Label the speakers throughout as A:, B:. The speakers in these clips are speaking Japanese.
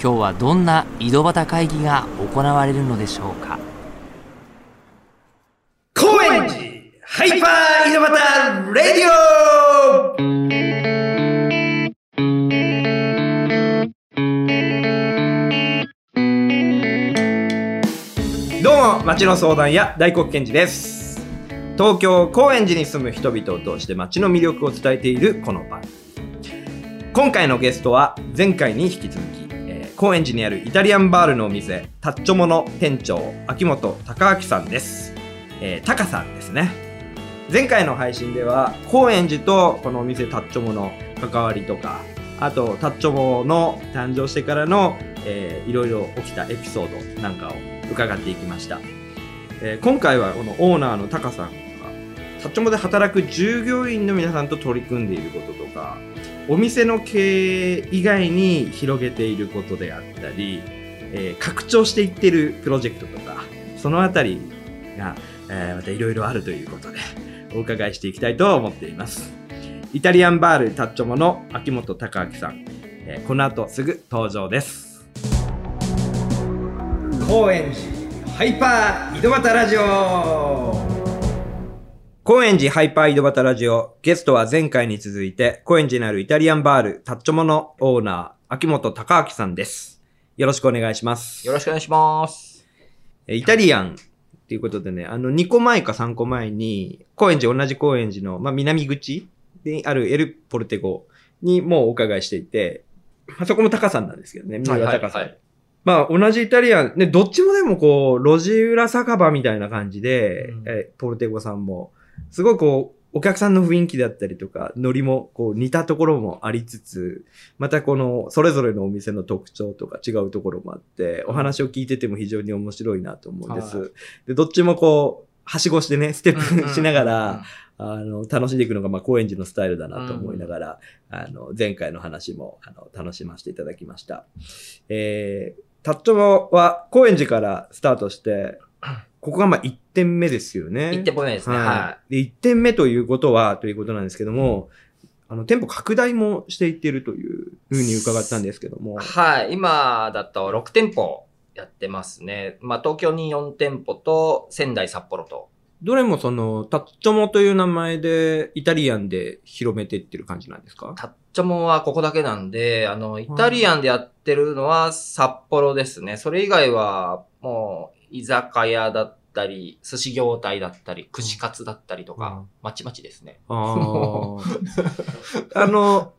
A: 今日はどんな井戸端会議が行われるのでしょうか？
B: 高円寺ハイパー井戸端レディオ。どうも町の相談屋大黒賢治です。東京高円寺に住む人々を通して町の魅力を伝えているこの番。組今回のゲストは前回に引き続き高円寺にあるイタリアンバールのお店タッチョモの店長秋元隆明さんです。えー、タカさんですね。前回の配信では高円寺とこのお店タッチョモの関わりとかあとタッチョモの誕生してからの、えー、いろいろ起きたエピソードなんかを伺っていきました、えー、今回はこのオーナーのタカさんがタッチョモで働く従業員の皆さんと取り組んでいることとかお店の経営以外に広げていることであったり、えー、拡張していってるプロジェクトとかそのあたりがえー、またいろいろあるということで、お伺いしていきたいと思っています。イタリアンバールタッチョモの秋元隆明さん、えー、この後すぐ登場です。高円寺ハイパー井戸端ラジオ高円寺ハイパー井戸端ラジオ、ゲストは前回に続いて、高円寺にあるイタリアンバールタッチョモのオーナー、秋元隆明さんです。よろしくお願いします。
C: よろしくお願いします。
B: イタリアンっていうことでね、あの、2個前か3個前に、高円寺、同じ高円寺の、まあ、南口であるエル・ポルテゴにもうお伺いしていて、まあ、そこも高さんなんですけどね、三浦高さん。はいはいはいまあ、同じイタリアン、ね、どっちもでもこう、路地裏酒場みたいな感じで、うん、えポルテゴさんも、すごいこう、お客さんの雰囲気だったりとか、ノリもこう似たところもありつつ、またこのそれぞれのお店の特徴とか違うところもあって、お話を聞いてても非常に面白いなと思うんです。はい、で、どっちもこう、はしごしてね、ステップしながら、あの、楽しんでいくのが、まあ、高円寺のスタイルだなと思いながら、うん、あの、前回の話も、あの、楽しませていただきました。えー、タッチョは高円寺からスタートして、ここがまあ1点目ですよね。
C: 1点目ですね。は
B: い。で、1点目ということは、ということなんですけども、あの、店舗拡大もしていってるというふうに伺ったんですけども。
C: はい。今だと6店舗やってますね。まあ、東京に4店舗と、仙台、札幌と。
B: どれもその、タッチョモという名前で、イタリアンで広めていってる感じなんですか？
C: タッチョモはここだけなんで、あの、イタリアンでやってるのは札幌ですね。それ以外は、もう、居酒屋だったり、寿司業態だったり、串カツだったりとか、まちまちですね。あ
B: あの、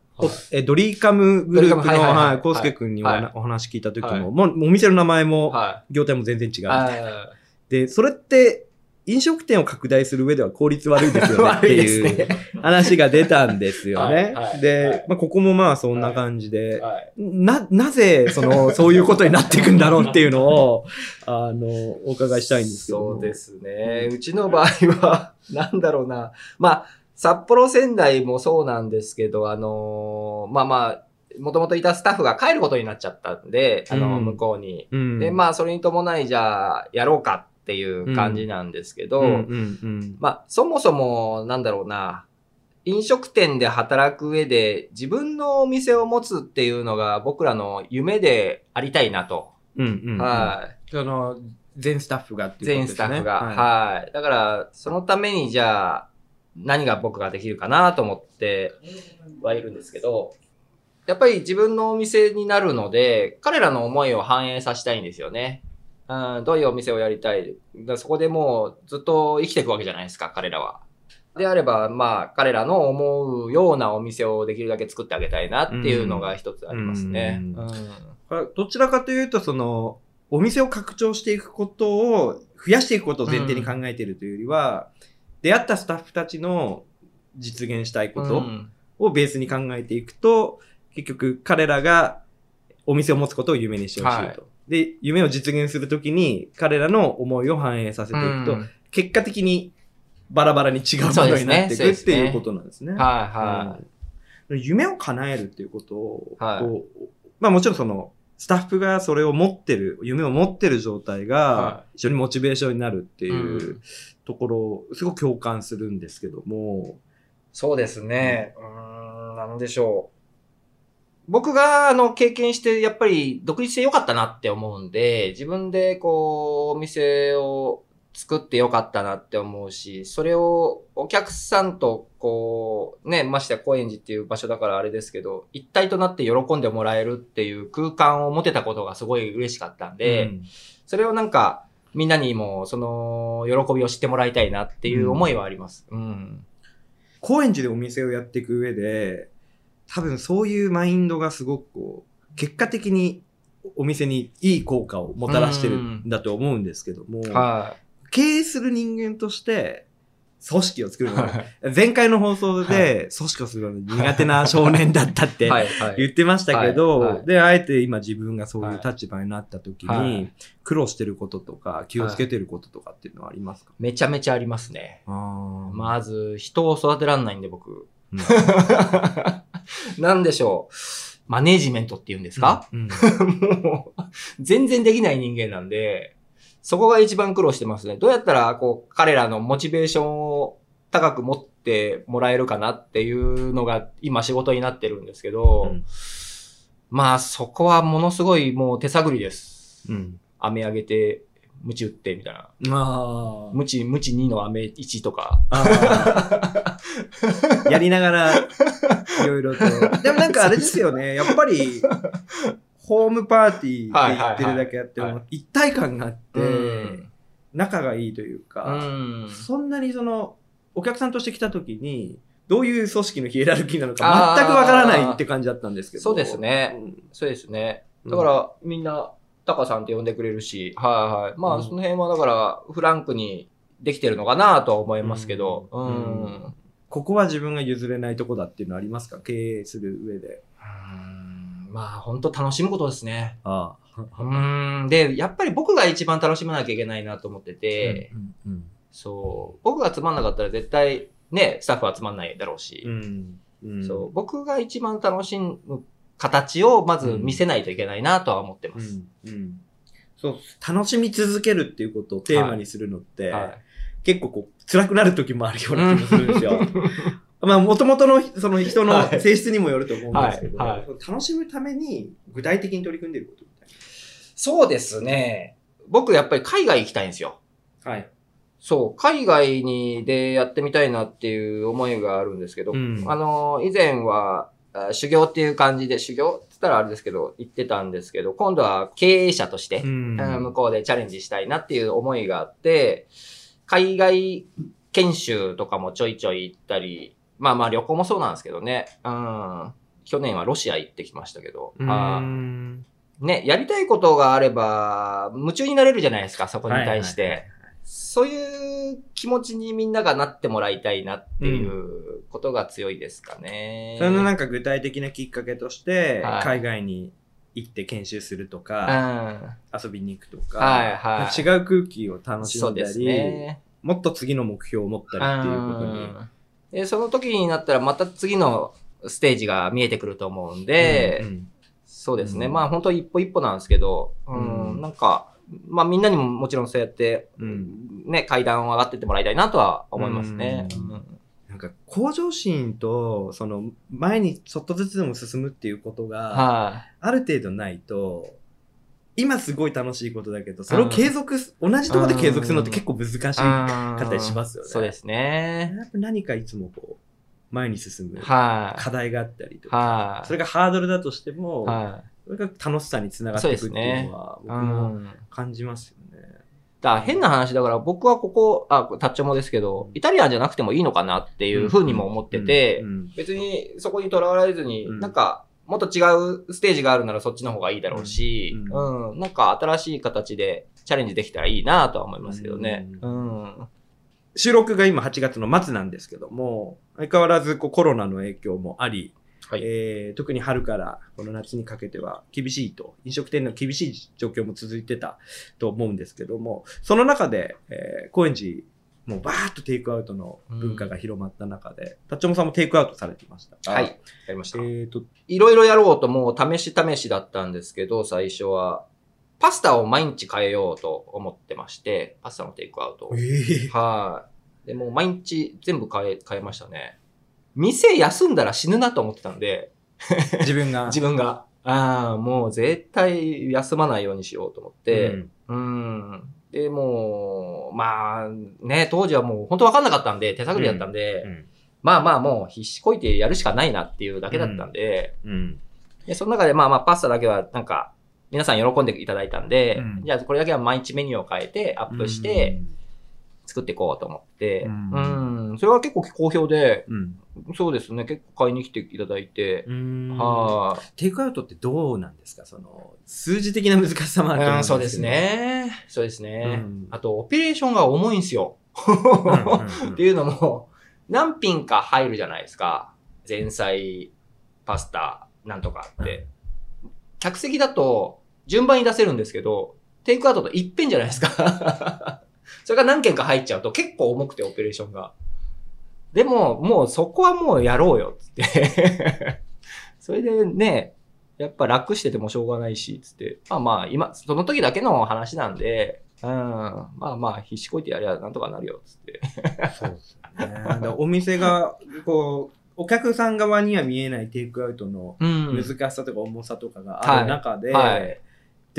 B: え、ドリーカムグループの、はい、コウスケ君にお,、お話聞いた時も、もうお店の名前も、業態も全然違う。で、それって、飲食店を拡大する上では効率悪いですよね っていう話が出たんですよね。で、まあ、ここもまあそんな感じで、な、なぜ、その、そういうことになっていくんだろうっていうのを、あの、お伺いしたいんですけ
C: ど。そうですね。うちの場合は、なんだろうな。まあ、札幌仙台もそうなんですけど、あのまあまあ、もともといたスタッフが帰ることになっちゃったんで、あの、向こうに。うん、で、まあ、それに伴い、じゃあ、やろうかっていう感じなんですけど、まあ、そもそも、なんだろうな、飲食店で働く上で自分のお店を持つっていうのが僕らの夢でありたいなと。
B: うんうん、はい。その、全スタッフがっていうことですね。全スタッフが。
C: はい、はい。だから、そのためにじゃあ、何が僕ができるかなと思ってはいるんですけど、やっぱり自分のお店になるので、彼らの思いを反映させたいんですよね。うん、どういうお店をやりたい？だそこでもうずっと生きていくわけじゃないですか、彼らは。であれば、まあ、彼らの思うようなお店をできるだけ作ってあげたいなっていうのが一つありますね。
B: どちらかというと、その、お店を拡張していくことを増やしていくことを前提に考えているというよりは、うん、出会ったスタッフたちの実現したいことをベースに考えていくと、結局彼らがお店を持つことを夢にしてほしいと。はいで、夢を実現するときに彼らの思いを反映させていくと、
C: うん
B: 結果的にバラバラに違うものになっていく
C: ね
B: ていうことなんですね。
C: はいはい。
B: うん夢を叶えるっていうことを、
C: はい
B: まあもちろんその、スタッフがそれを持ってる、夢を持ってる状態が
C: は、
B: 非常にモチベーションになるっていう
C: うん
B: ところを、すごく共感するんですけども、
C: そうですね。うーん、なんでしょう。僕が、あの、経験して、やっぱり、独立してよかったなって思うんで、自分で、こう、お店を作ってよかったなって思うし、それをお客さんと、こう、ね、ましてや高円寺っていう場所だからあれですけど、一体となって喜んでもらえるっていう空間を持てたことがすごい嬉しかったんで、
B: うん。
C: それをなんか、みんなにも、その、喜びを知ってもらいたいなっていう思いはあります。うん。
B: 高円寺でお店をやっていく上で、多分そういうマインドがすごくこう、結果的にお店にいい効果をもたらしてるんだと思うんですけども、
C: は
B: 経営する人間として、組織を作る
C: い。
B: のが、前回の放送で組織をするのに苦手な少年だったって。言ってましたけど、で、あえて今自分がそういう立場になった時
C: は
B: に
C: い、
B: 苦労してることとか気をつけてることとかっていうのはありますか、
C: めちゃめちゃありますね。まず、人を育てらんないんで、僕。
B: うん
C: なんでしょう。マネージメントって言うんですか、
B: うん
C: もう、全然できない人間なんで、そこが一番苦労してますね。どうやったら、こう、彼らのモチベーションを高く持ってもらえるかなっていうのが今仕事になってるんですけど、
B: うん
C: まあそこはものすごいもう手探りです。
B: うん。
C: 飴あげて、ムチ打ってみたいな。
B: あー
C: ムチ、ムチ2の飴1とか。
B: やりながら、いろいろと。でもなんかあれですよね。やっぱり、ホームパーティーって言ってるだけあっても、一体感があって、
C: うん
B: 仲がいいという
C: う
B: か、
C: ん。
B: そんなにその、お客さんとして来た時に、どういう組織のヒエラルキーなのか全くわからないって感じだったんですけど。
C: そうですねそうですね。だから、みんな、タカさんって呼んでくれるし、はいはい。まあ、
B: うん
C: その辺はだから、フランクにできてるのかなとは思いますけど、う。
B: んここは自分が譲れないとこだっていうのはありますか？経営する上で。
C: まあ、本当楽しむことですね。
B: あ
C: うん。で、やっぱり僕が一番楽しまなきゃいけないなと思ってて、
B: うんうん
C: そう。僕がつまんなかったら絶対、ね、スタッフはつまんないだろうし、
B: うんうん
C: そう。僕が一番楽しむ形をまず見せないといけないなとは思ってま
B: う
C: す。
B: んうんそう楽しみ続けるっていうことをテーマにするのって、
C: はい。
B: 結構こう辛くなる時もあるような気もするんですよ。まあ、もともとのその人の
C: はい
B: 性質にもよると思うんですけど、
C: はいはい
B: 楽しむために具体的に取り組んでいることみたい
C: そうですね。僕やっぱり海外行きたいんですよ。
B: な。はい。
C: そう、海外にでやってみたいなっていう思いがあるんですけど、
B: うん
C: あの、以前はあ修行っていう感じで、修行って言ったらあれですけど、行ってたんですけど、今度は経営者として、
B: ん
C: あの向こうでチャレンジしたいなっていう思いがあって、海外研修とかもちょいちょい行ったり、まあまあ旅行もそうなんですけどね。うん。去年はロシア行ってきましたけど。
B: うん
C: あね、やりたいことがあれば、夢中になれるじゃないですか、そこに対して。
B: はいはいはい
C: そういう気持ちにみんながなってもらいたいなっていうことが強いですかね。
B: それのなんか具体的なきっかけとして、
C: はい
B: 海外に行って研修すると
C: うん。
B: 遊びに行くとか、
C: はいはい
B: 違う空気を楽し
C: そうんです
B: だり、
C: ね。
B: もっと次の目標を持ったりっていうことに。
C: うんで、その時になったらまた次のステージが見えてくると思うんで、
B: うんうん
C: そうですね。
B: うん
C: まあ本当一歩一歩なんですけど、うん、
B: うん
C: なんか、まあみんなにももちろんそうやって、
B: うん
C: ね、階段を上がってってもらいたいなとは思いますね。
B: なんか向上心と、その前にちょっとずつでも進むっていうことが、
C: はい。
B: ある程度ないと、今すごい楽しいことだけど、それを継続す、同じところで継続するのって結構難しいか
C: か
B: ったりしますよね。
C: そうですね。
B: やっぱ何かいつもこう、前に進む
C: はい。
B: 課題があったりとか、
C: はい。
B: それがハードルだとしても、
C: は
B: それが楽しさにつながっていくっていうのは、
C: い。
B: 僕も
C: うん
B: 感じますよね。
C: だ変な話だから僕はここ、あ、タッチョモですけど、イタリアンじゃなくてもいいのかなっていうふうにも思ってて
B: う、ん
C: 別にそこにとらわれずに、
B: うん
C: なんか、もっと違うステージがあるならそっちの方がいいだろうし、
B: う
C: うん。ん、なんか新しい形でチャレンジできたらいいなとは思いますけどね。
B: う
C: うん。
B: 収録が今8月の末なんですけども、相変わらずこうコロナの影響もあり、
C: はい。
B: えー特に春からこの夏にかけては厳しいと、飲食店の厳しい状況も続いてたと思うんですけども、その中で、えー高円寺、もうバーッとテイクアウトの文化が広まった中で、タッチョモさんもテイクアウトされてましたが
C: はい。。やりました。
B: えーと、
C: いろいろやろうともう試し試しだったんですけど、最初は。パスタを毎日変えようと思ってまして、パスタのテイクアウトを。
B: え
C: はい。で、もう毎日全部変え、変えましたね。店休んだら死ぬなと思ってたんで、
B: 自分が。
C: 自分が。ああ、もう絶対休まないようにしようと思って、
B: うん。
C: うん。で、もう、まあ、ね、当時はもう本当わかんなかったんで、手探りだったんで、
B: うん。
C: まあまあもう必死こいてやるしかないなっていうだけだったんで、
B: うん。
C: でその中でまあまあパスタだけはなんか、皆さん喜んでいただいたんで、
B: うん。
C: じゃあこれだけは毎日メニューを変えてアップして作っていこうと思って、
B: う
C: うんん、それは結構好評で、
B: うん。
C: そうですね、結構買いに来ていただいて、
B: うん。
C: はい、
B: テイクアウトってどうなんですか？その、数字的な難しさもあると思うん
C: うん、
B: ですけど
C: そうです。ね。そうですね。
B: うん
C: あと、オペレーションが重いんですよ。
B: うんうんうん
C: っていうのも、何品か入るじゃないですか。前菜、パスタ、なんとかって。客席だと、順番に出せるんですけど、テイクアウトと一遍じゃないですか。それが何件か入っちゃうと結構重くて、オペレーションが。でも、もうそこはもうやろうよ、つって。それでね、やっぱ楽しててもしょうがないし、つって。まあまあ、今、その時だけの話なんで、うん、まあまあ、必死こいてやりゃなんとかなるよ、つって。
B: そうですよね。お店が、こう、お客さん側には見えないテイクアウトの
C: うん
B: 難しさとか重さとかがある中で、
C: はい。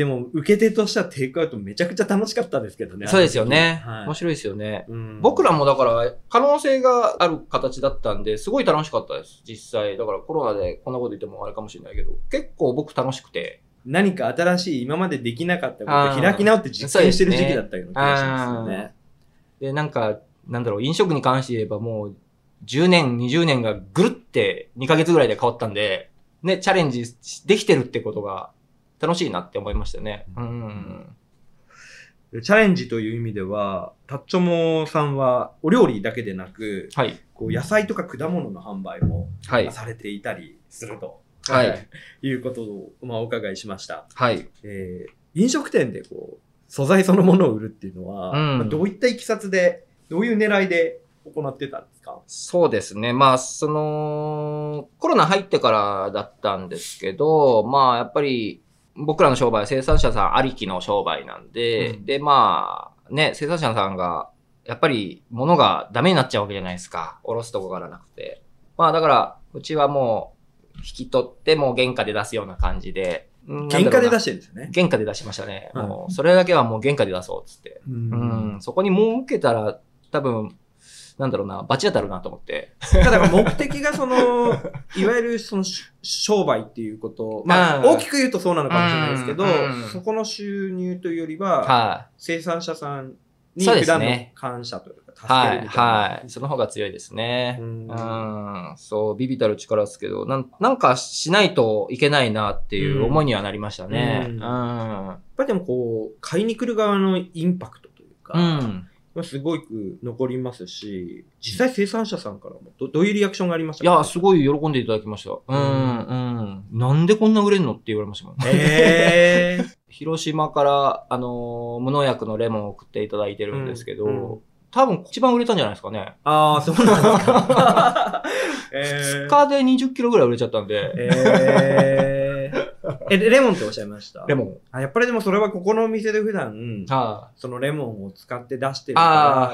B: でも受け手としてはテイクアウトめちゃくちゃ楽しかったですけどね。
C: そうですよね。
B: はい
C: 面白いですよね。
B: うん
C: 僕らもだから、可能性がある形だったんで、すごい楽しかったです、実際。だからコロナでこんなこと言ってもあれかもしれないけど、結構僕楽しくて。
B: 何か新しい今までできなかったこと開き直って実践してる時期だったような気がしますよね。
C: で、なんか、なんだろう、飲食に関して言えばもう、10年、20年がぐるって2ヶ月ぐらいで変わったんで、ね、チャレンジできてるってことが楽しいなって思いましたね。うん。
B: チャレンジという意味では、タッチョモさんはお料理だけでなく、
C: はい。
B: こう野菜とか果物の販売も
C: はい。
B: されていたりすると、
C: はい。
B: いうことを、まあ、お伺いしました。
C: はい。
B: えー飲食店でこう素材そのものを売るっていうのは、
C: うん
B: まあどういったいきさつで、どういう狙いで行ってたんですか？
C: そうですね。まあ、その、コロナ入ってからだったんですけど、まあ、やっぱり、僕らの商売は生産者さんありきの商売なんで、
B: うん
C: で、まあ、ね、生産者さんが、やっぱり物がダメになっちゃうわけじゃないですか。おろすとこからなくて。まあ、だから、うちはもう、引き取って、もう原価で出すような感じで。うん
B: 原価で出
C: し
B: してるんですよね。
C: 原価で出しましたね。
B: はい
C: もう、それだけはもう原価で出そう、つって。
B: う
C: うん、そこに儲けたら、多分、なんだろうな、罰当たるなと思って。
B: ただ目的がその、いわゆるそのし商売っていうこと、まあ
C: うん
B: 大きく言うとそうなのかもしれないですけど
C: うんうん、
B: そこの収入というよりは、
C: は
B: 生産者さんに普段の感謝というか、
C: い。
B: 助け
C: はい。
B: るみたいな。
C: はい。その方が強いですね。
B: う
C: うんん。そう、ビビたる力ですけど、なんなんかしないといけないなっていう思いにはなりましたね。
B: う
C: うんん。
B: やっぱりでもこう、買いに来る側のインパクトというか、
C: うん。
B: まあすごく残りますし、実際生産者さんからもどどういうリアクションがありましたか？
C: いや、すごい喜んでいただきました。うん、うん。なんでこんな売れんのって言われましたもんね。
B: へー
C: 広島から、あのー無農薬のレモンを送っていただいてるんですけど、
B: うんうん
C: 多分一番売れたんじゃないですかね。
B: ああ、そうなんですか。え
C: 2日で20キロぐらい売れちゃったんで、
B: えー、え、レモンっておっしゃいました？
C: レモン。
B: あやっぱりでもそれはここのお店で普段、
C: は
B: そのレモンを使って出してるか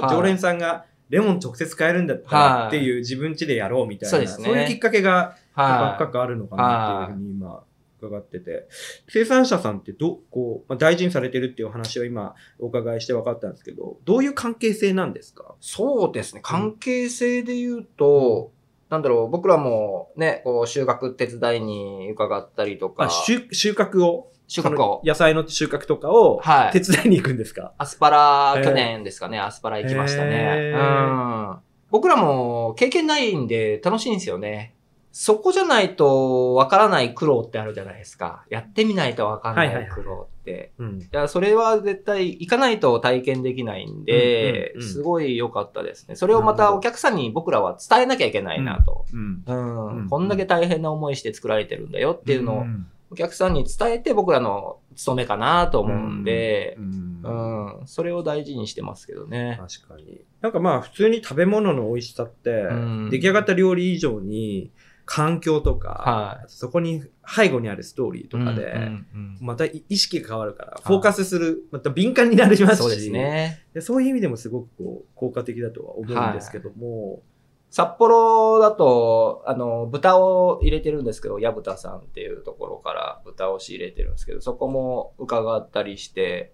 B: ら、
C: はい。
B: 常連さんがレモン直接買えるんだった
C: はい。
B: らっていう自分家でやろうみたいな、
C: そうですね。
B: いうきっかけが
C: い。は
B: 深くあるのかなっていうふうに今伺ってて、生産者さんってど、こう、まあ、大事にされてるっていうお話を今お伺いして分かったんですけど、どういう関係性なんですか？
C: そうですね。関係性で言うと、なんだろう、僕らもね、こう収穫手伝いに伺ったりとか、
B: あ収収穫を、
C: 収穫を
B: 野菜の収穫とかを
C: はい。
B: 手伝いに行くんですか、
C: アスパラ去年ですかね、アスパラ行きましたね。
B: へ
C: うん。僕らも経験ないんで楽しいんですよね。そこじゃないとわからない苦労ってあるじゃないですか。やってみないとわかんな
B: はい
C: 苦労って。
B: うん。
C: いや、それは絶対行かないと体験できないんで、
B: うんうんうん
C: すごい良かったですね。それをまたお客さんに僕らは伝えなきゃいけないなと。
B: うん。
C: うん
B: うん
C: こんだけ大変な思いして作られてるんだよっていうのを
B: ん
C: お客さんに伝えて僕らの務めかなと思うんで
B: う、ん
C: うん、それを大事にしてますけどね。
B: 確かに。なんかまあ普通に食べ物の美味しさって、
C: うん
B: 出来上がった料理以上に環境とか、
C: はい
B: そこに背後にあるストーリーとかで、
C: うんうんうん
B: また意識が変わるから、フォーカスする、また敏感になりますし、
C: そうですね。
B: でそういう意味でもすごくこう効果的だとは思うんですけども、
C: 札幌だと、あの、豚を入れてるんですけど、矢豚さんっていうところから豚を仕入れてるんですけど、そこも伺ったりして、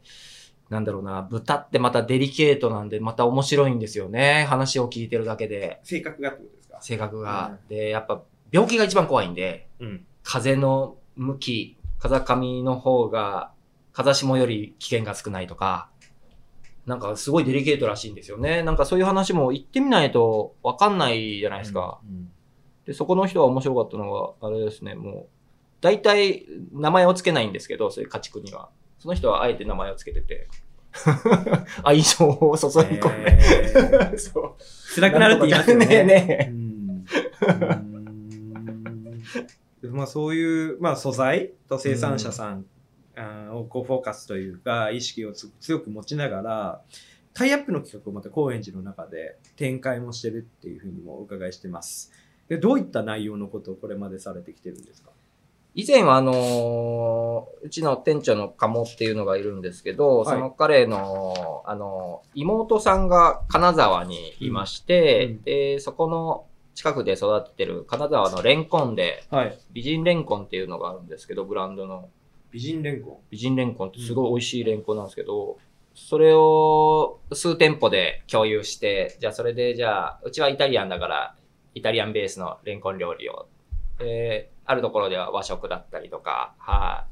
C: なんだろうな、豚ってまたデリケートなんで、また面白いんですよね。話を聞いてるだけで、
B: 性格がってことですか？
C: 性格が。で、やっぱ病気が一番怖いんで、
B: うん。
C: 風の向き、風上の方が、風下より危険が少ないとか、なんかすごいデリケートらしいんですよね。なんかそういう話も言ってみないとわかんないじゃないですか。
B: うん
C: で、そこの人は面白かったのが、あれですね、もう、大体名前をつけないんですけど、そういう家畜には。その人はあえて名前をつけてて、愛情を注ぎ込んで、
B: えー
C: そう。
B: 辛くなるって言いますよね。
C: ねえね
B: うんうんまあそういう、まあ、素材と生産者さん、をこうフォーカスというか意識をつ強く持ちながらタイアップの企画をまた高円寺の中で展開もしてるっていうふうにもお伺いしてます。でどういった内容のことをこれまでされてきてるんですか？
C: 以前はあのーうちの店長の鴨っていうのがいるんですけど、
B: はい。
C: その彼の、あのー妹さんが金沢にいまして、
B: うんうん。
C: で、そこの近くで育ててる金沢のレンコンで、
B: はい。
C: 美人レンコンっていうのがあるんですけど、ブランドの。
B: 美人レンコ
C: 美人レンコンってすごい美味しいレンコンなんですけど、それを数店舗で共有して、じゃあそれでじゃあ、うちはイタリアンだから、イタリアンベースのレンコン料理を。で、あるところでは和食だったりとか、は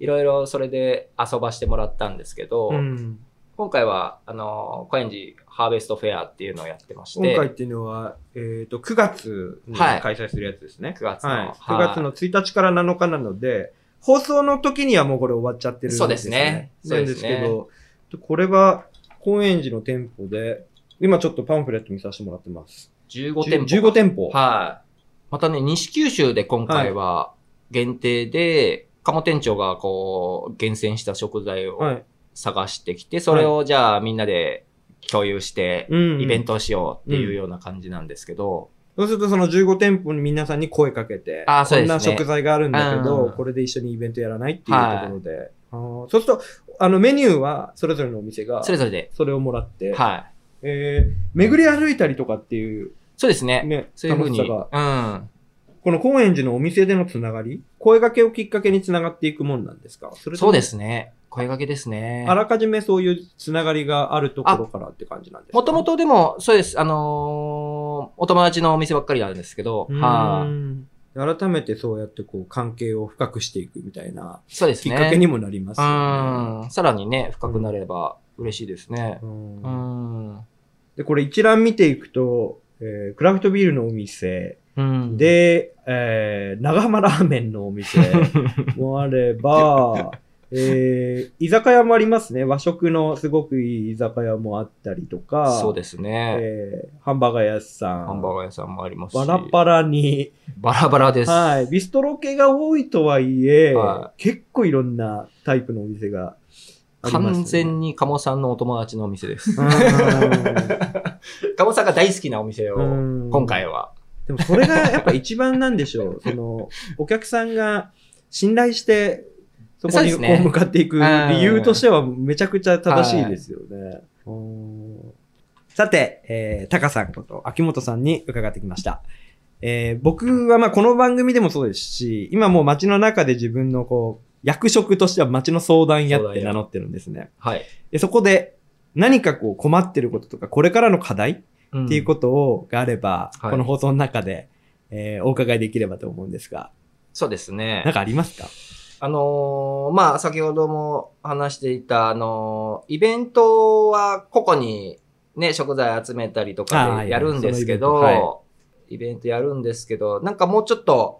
C: い。いろいろそれで遊ばしてもらったんですけど、
B: ン。うん。
C: 今回は、あの、高円寺ハーベストフェアっていうのをやってまして、
B: 今回っていうのは、えっ、と、9月に
C: はい
B: 開催するやつですね。
C: 9月の
B: はい。
C: はい
B: 9月の1日から7日なので、放送の時にはもうこれ終わっちゃってるんです、ね。
C: そうですねそう
B: なん
C: で
B: すすけど、これは高円寺の店舗で、今ちょっとパンフレット見させてもらってます。
C: 15店舗。
B: 15店舗。
C: はい。またね、西九州で今回は限定で、鴨店長がこう、厳選した食材を
B: はい。
C: 探してきて、それをじゃあみんなで共有して、
B: うん
C: イベントをしようっていうような感じなんですけど、
B: そうするとその15店舗に皆さんに声かけて、
C: あーそうですね
B: こんな食材があるんだけど、
C: うん
B: これで一緒にイベントやらないっていうところで。あーそうすると、あのメニューはそれぞれのお店が
C: それぞれで、
B: それをもらって、
C: はい。
B: えー、巡り歩いたりとかっていう、
C: そうですね。
B: ね、
C: そういうふうに。うん。
B: この高円寺のお店でのつながり、声掛けをきっかけにつながっていくもんなんですか？そ
C: そうですね。声掛けですね。
B: あらかじめそういうつながりがあるところからって感じなんですか？
C: もともとでも、そうです。あのーお友達のお店ばっかりなんですけど、はい、
B: ん改めてそうやってこう関係を深くしていくみたいな
C: そうですね。
B: きっかけにもなりますね。
C: ん。さらにね、深くなれば嬉しいですね。
B: うん
C: うん。
B: で、これ一覧見ていくと、えークラフトビールのお店、
C: うん、
B: で、えー長浜ラーメンのお店 もあれば、えー居酒屋もありますね。和食のすごくいい居酒屋もあったりとか、
C: そうですね。
B: えーハンバーガー屋さん、
C: ハンバーガー屋さんもありますし。
B: バラバラに、
C: バラバラです。
B: はい、ビストロ系が多いとはいえ、
C: は
B: 結構いろんなタイプのお店があります、ね。
C: 完全に鴨さんのお友達のお店です。
B: うん
C: 鴨さんが大好きなお店を、
B: うん
C: 今回は。
B: でもそれがやっぱ一番なんでしょう。その、お客さんが信頼して、そこにこ
C: そう
B: 向かっていく理由としてはめちゃくちゃ正しいですよね。うんさて、えー、タカさんこと秋元さんに伺ってきました。えー僕はまあこの番組でもそうですし、今もう街の中で自分のこう、役職としては街の相談屋って名乗ってるんですね。
C: はい。
B: でそこで何かこう困ってることとか、これからの課題
C: っ
B: っていうことを、があれば、
C: はい。
B: この放送の中で、えーお伺いできればと思うんですが、
C: そうですね。
B: なんかありますか？
C: あのーまあ、先ほども話していた、あのーイベントは個々にね、食材集めたりとかでやるんですけど、
B: そのイベント
C: イベントやるんですけど、なんかもうちょっと、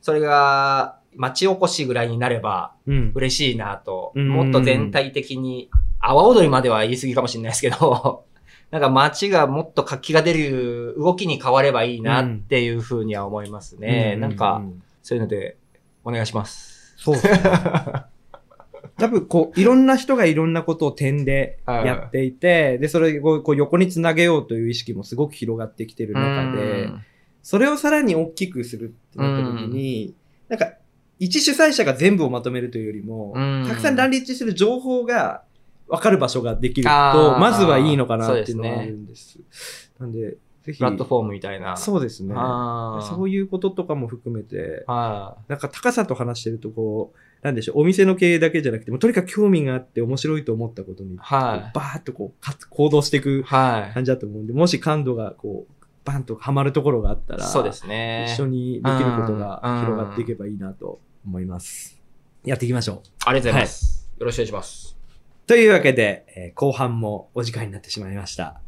C: それが、町おこしぐらいになれば
B: うん。
C: 嬉しいなと、
B: うん。
C: もっと全体的に、阿波踊りまでは言い過ぎかもしれないですけど、なんか街がもっと活気が出る動きに変わればいいなっていうふうには思いますね。
B: う
C: なんか、、そういうので、お願いします。
B: そうですね。多分こう、いろんな人がいろんなことを点で
C: はい
B: やっていて、で、それをこう横につなげようという意識もすごく広がってきてる中で
C: う、ん
B: それをさらに大きくするってなった時に、なんか、一主催者が全部をまとめるというよりも、
C: うん
B: たくさん乱立してる情報が分かる場所ができる
C: あ
B: と、
C: ー
B: まずはいいのかなっていうの
C: そうですね
B: はあるんです。なんで、ぜひ、
C: プラットフォームみたいな。
B: そうですね。そういうこととかも含めて、
C: は
B: なんか高さと話してるとこう、なんでしょう、お店の経営だけじゃなくても、とにかく興味があって面白いと思ったことに、
C: い。は
B: こうバーッとこうかつ行動してい
C: い。
B: く
C: はい。
B: 感じだと思うんで、もし感度がこう、バンとハマるところがあったら、
C: そうですね。
B: 一緒にできることが
C: うん
B: 広がっていけばいいなと思います。やっていきましょう。
C: ありがとうございます。よろしくお願いします。
B: というわけで、えー後半もお時間になってしまいました。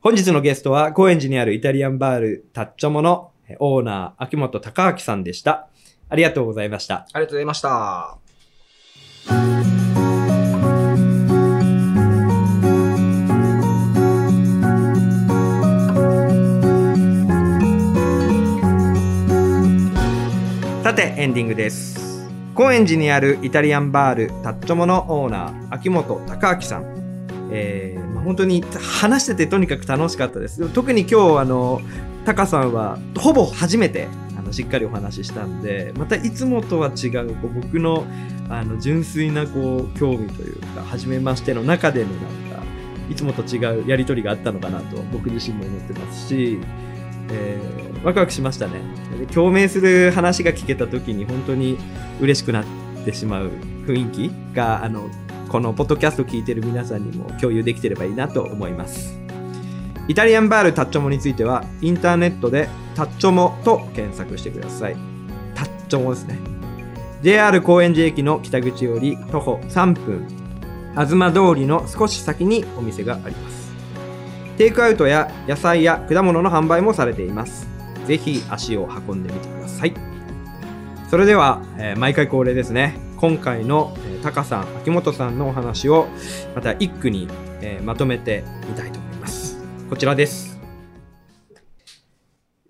B: 本日のゲストは、高円寺にあるイタリアンバールタッチョモのえーオーナー、秋元隆明さんでした。ありがとうございました。
C: ありがとうございました。
B: さて、エンディングです。高円寺にあるイタリアンバールタッチョモのオーナー、秋元隆明さん。えーまあ本当に話しててとにかく楽しかったです。特に今日、あの、タカさんはほぼ初めてあのしっかりお話ししたんで、またいつもとは違うこう僕のあの純粋なこう興味というか、初めましての中でのなんか、いつもと違うやりとりがあったのかなと僕自身も思ってますし、えーワクワクしましたね。共鳴する話が聞けた時に本当に嬉しくなってしまう雰囲気が、あの、このポッドキャスト聞いてる皆さんにも共有できてればいいなと思います。イタリアンバールタッチョモについては、インターネットでタッチョモと検索してください。タッチョモですね。JR 高円寺駅の北口より徒歩3分、東通りの少し先にお店があります。テイクアウトや野菜や果物の販売もされています。ぜひ足を運んでみてください。それでは、えー毎回恒例ですね。今回の、えー、タカさん、秋元さんのお話をまた一句に、えーまとめてみたいと思います。こちらです。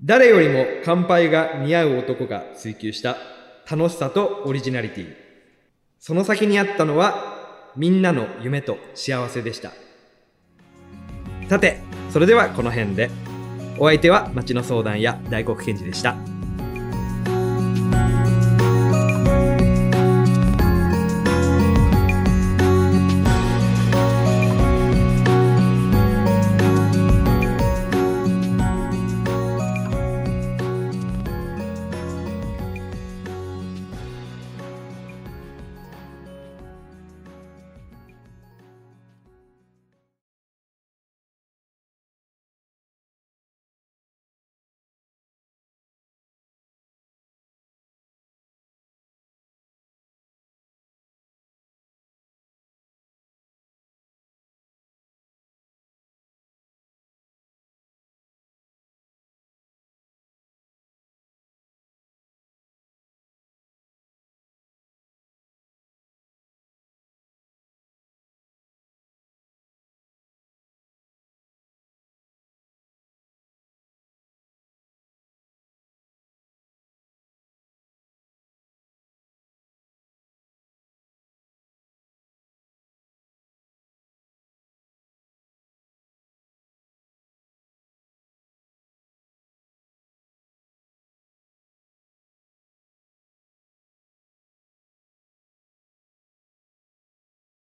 B: 誰よりも乾杯が似合う男が追求した楽しさとオリジナリティ。その先にあったのはみんなの夢と幸せでした。さて、それではこの辺で。お相手は町の相談や大黒賢治でした。